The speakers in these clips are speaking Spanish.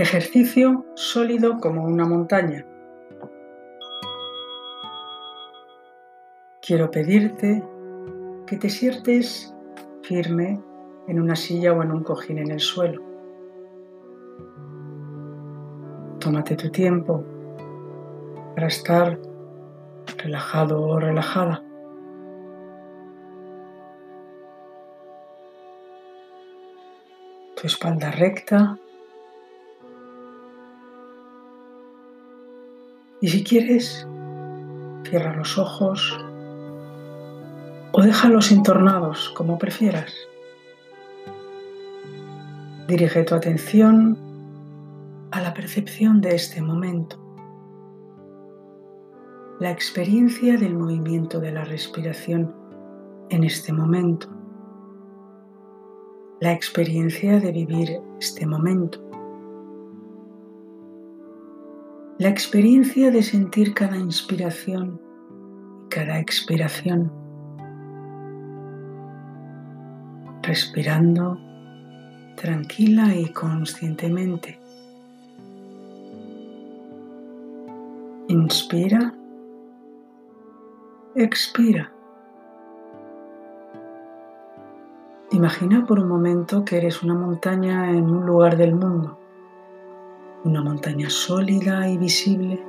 Ejercicio sólido como una montaña. Quiero pedirte que te sientes firme en una silla o en un cojín en el suelo. Tómate tu tiempo para estar relajado o relajada. Tu espalda recta Y si quieres, cierra los ojos o déjalos entornados, como prefieras. Dirige tu atención a la percepción de este momento, la experiencia del movimiento de la respiración en este momento, la experiencia de vivir este momento. La experiencia de sentir cada inspiración y cada expiración, respirando tranquila y conscientemente. Inspira, expira. Imagina por un momento que eres una montaña en un lugar del mundo una montaña sólida y visible,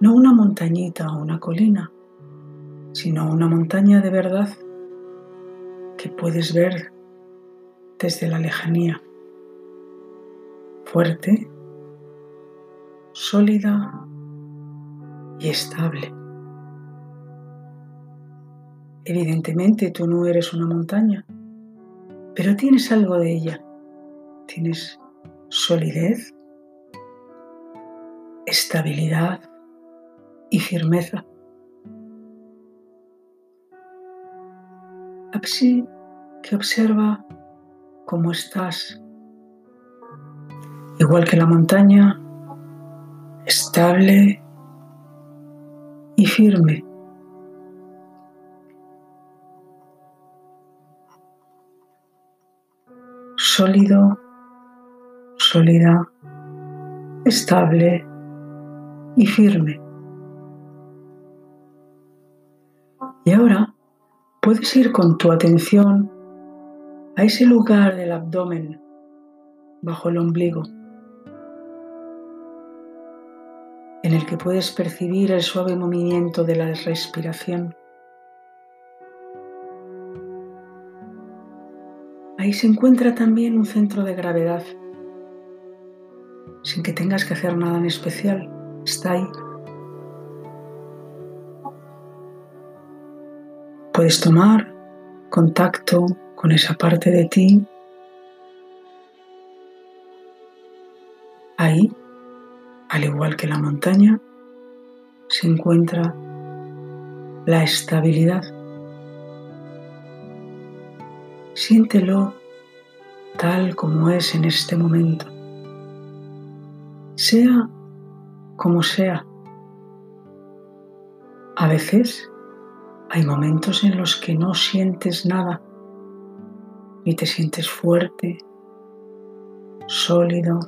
no una montañita o una colina, sino una montaña de verdad que puedes ver desde la lejanía, fuerte, sólida y estable. Evidentemente tú no eres una montaña, pero tienes algo de ella. Tienes solidez, estabilidad y firmeza. Así que observa cómo estás, igual que la montaña, estable y firme. Sólido sólida, estable y firme. Y ahora puedes ir con tu atención a ese lugar del abdomen bajo el ombligo, en el que puedes percibir el suave movimiento de la respiración. Ahí se encuentra también un centro de gravedad sin que tengas que hacer nada en especial. Está ahí. Puedes tomar contacto con esa parte de ti. Ahí, al igual que la montaña, se encuentra la estabilidad. Siéntelo tal como es en este momento sea como sea. A veces hay momentos en los que no sientes nada y te sientes fuerte, sólido.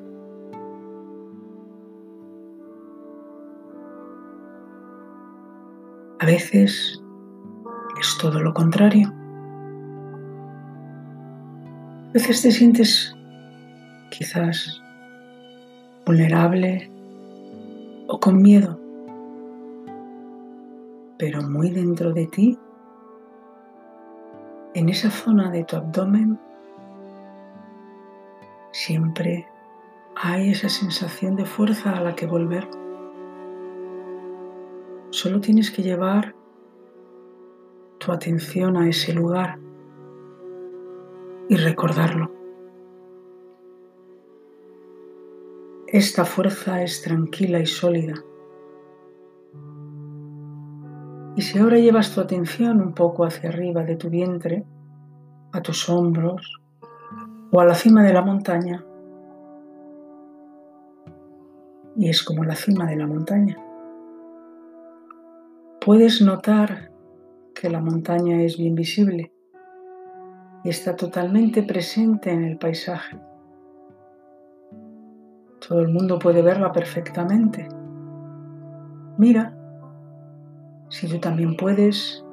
A veces es todo lo contrario. A veces te sientes quizás vulnerable o con miedo, pero muy dentro de ti, en esa zona de tu abdomen, siempre hay esa sensación de fuerza a la que volver. Solo tienes que llevar tu atención a ese lugar y recordarlo. Esta fuerza es tranquila y sólida. Y si ahora llevas tu atención un poco hacia arriba de tu vientre, a tus hombros o a la cima de la montaña, y es como la cima de la montaña, puedes notar que la montaña es bien visible y está totalmente presente en el paisaje Todo el mundo puede verla perfectamente. Mira si tú también puedes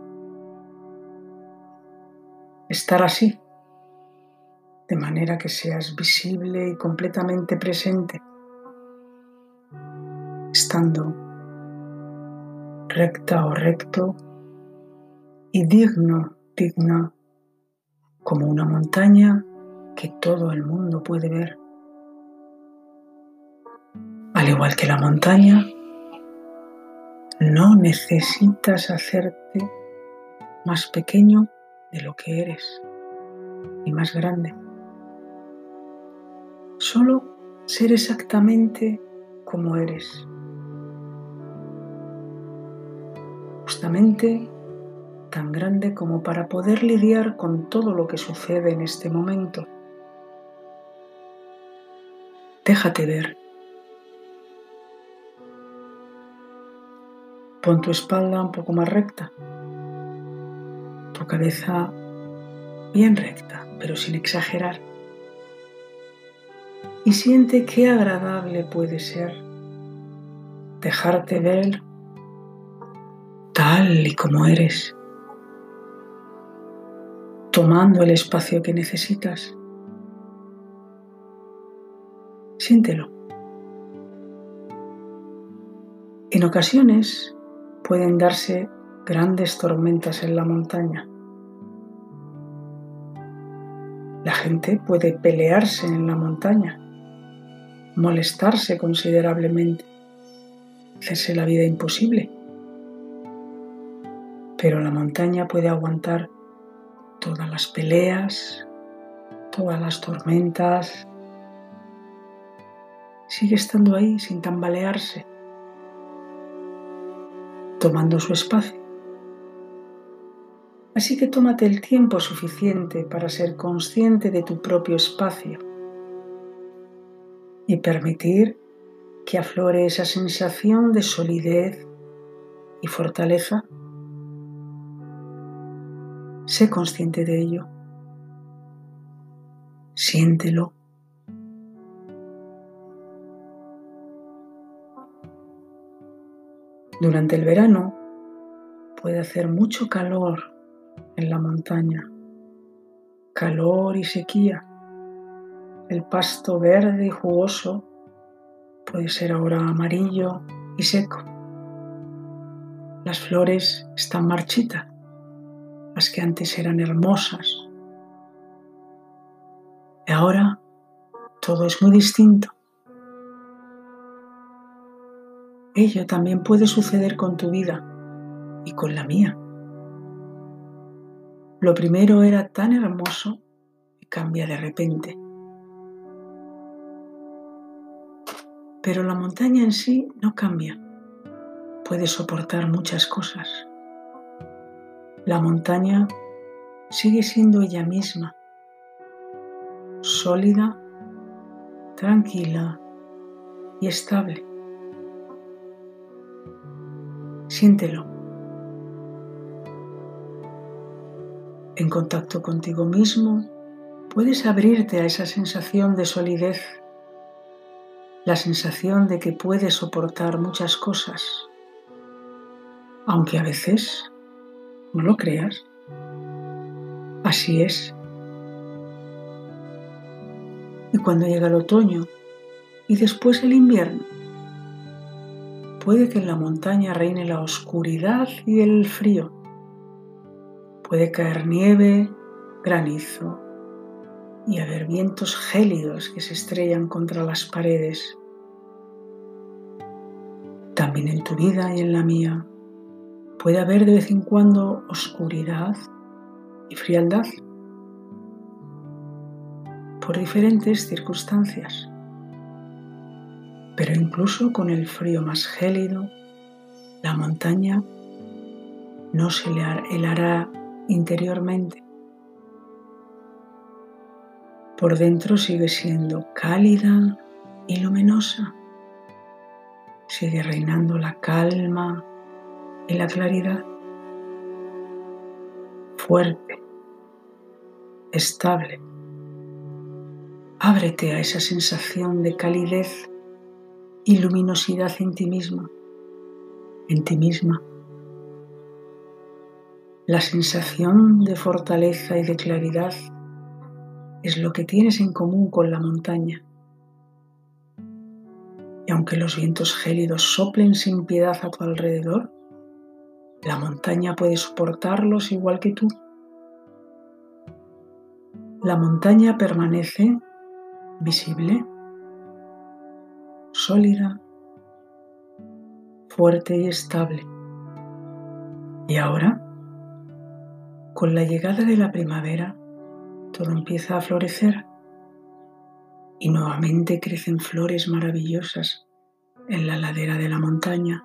estar así, de manera que seas visible y completamente presente, estando recta o recto y digno, digna, como una montaña que todo el mundo puede ver. Al igual que la montaña, no necesitas hacerte más pequeño de lo que eres y más grande. Solo ser exactamente como eres. Justamente tan grande como para poder lidiar con todo lo que sucede en este momento. Déjate ver. Pon tu espalda un poco más recta, tu cabeza bien recta, pero sin exagerar. Y siente qué agradable puede ser dejarte ver tal y como eres, tomando el espacio que necesitas. Siéntelo. En ocasiones pueden darse grandes tormentas en la montaña. La gente puede pelearse en la montaña, molestarse considerablemente, hacerse la vida imposible. Pero la montaña puede aguantar todas las peleas, todas las tormentas. Sigue estando ahí sin tambalearse tomando su espacio. Así que tómate el tiempo suficiente para ser consciente de tu propio espacio y permitir que aflore esa sensación de solidez y fortaleza. Sé consciente de ello. Siéntelo. Durante el verano puede hacer mucho calor en la montaña, calor y sequía. El pasto verde y jugoso puede ser ahora amarillo y seco. Las flores están marchitas, las que antes eran hermosas. Y ahora todo es muy distinto. Ello también puede suceder con tu vida y con la mía. Lo primero era tan hermoso y cambia de repente. Pero la montaña en sí no cambia. Puede soportar muchas cosas. La montaña sigue siendo ella misma, sólida, tranquila y estable. Siéntelo. En contacto contigo mismo, puedes abrirte a esa sensación de solidez, la sensación de que puedes soportar muchas cosas, aunque a veces no lo creas. Así es. Y cuando llega el otoño y después el invierno, Puede que en la montaña reine la oscuridad y el frío. Puede caer nieve, granizo y haber vientos gélidos que se estrellan contra las paredes. También en tu vida y en la mía puede haber de vez en cuando oscuridad y frialdad por diferentes circunstancias. Pero incluso con el frío más gélido, la montaña no se le helará interiormente. Por dentro sigue siendo cálida y luminosa. Sigue reinando la calma y la claridad. Fuerte, estable. Ábrete a esa sensación de calidez y luminosidad en ti mismo, en ti misma. La sensación de fortaleza y de claridad es lo que tienes en común con la montaña. Y aunque los vientos gélidos soplen sin piedad a tu alrededor, la montaña puede soportarlos igual que tú. La montaña permanece visible, sólida, fuerte y estable. Y ahora con la llegada de la primavera, todo empieza a florecer y nuevamente crecen flores maravillosas en la ladera de la montaña.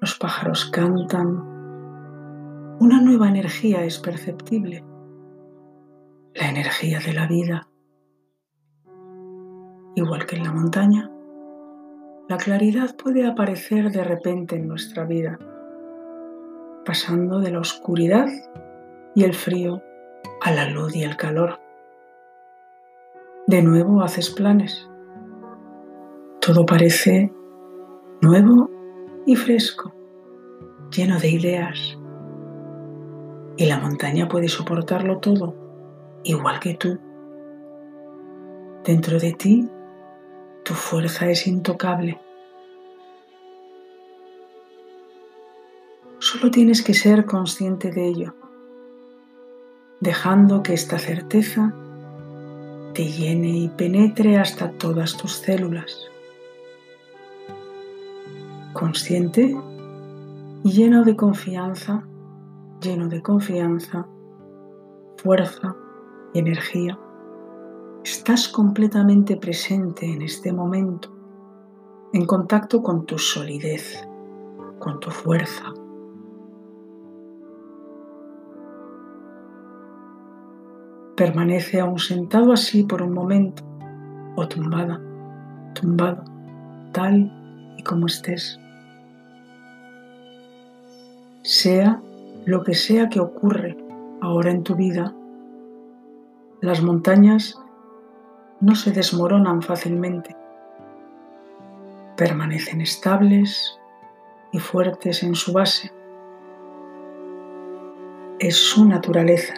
Los pájaros cantan. Una nueva energía es perceptible, la energía de la vida. Igual que en la montaña, la claridad puede aparecer de repente en nuestra vida pasando de la oscuridad y el frío a la luz y el calor. De nuevo haces planes. Todo parece nuevo y fresco, lleno de ideas. Y la montaña puede soportarlo todo, igual que tú. Dentro de ti, tu fuerza es intocable. Solo tienes que ser consciente de ello, dejando que esta certeza te llene y penetre hasta todas tus células. Consciente y lleno de confianza, lleno de confianza, fuerza y energía. Estás completamente presente en este momento, en contacto con tu solidez, con tu fuerza, Permanece aún sentado así por un momento o tumbada, tumbado, tal y como estés. Sea lo que sea que ocurre ahora en tu vida, las montañas no se desmoronan fácilmente. Permanecen estables y fuertes en su base. Es su naturaleza.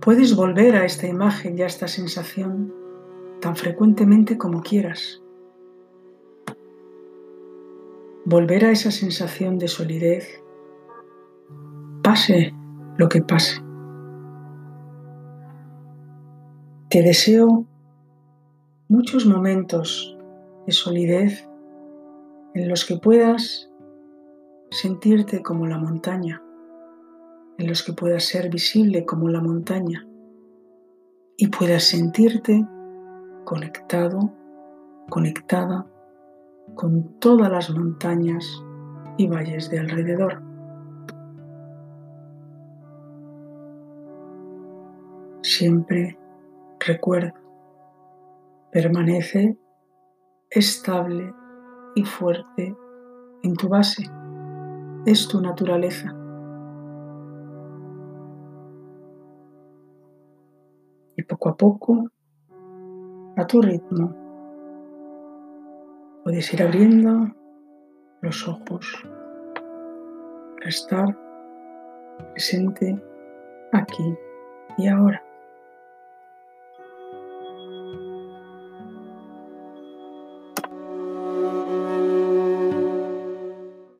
Puedes volver a esta imagen y a esta sensación tan frecuentemente como quieras. Volver a esa sensación de solidez, pase lo que pase. Te deseo muchos momentos de solidez en los que puedas sentirte como la montaña en los que puedas ser visible como la montaña y puedas sentirte conectado, conectada con todas las montañas y valles de alrededor. Siempre recuerda, permanece estable y fuerte en tu base. Es tu naturaleza. poco a poco, a tu ritmo, puedes ir abriendo los ojos para estar presente aquí y ahora.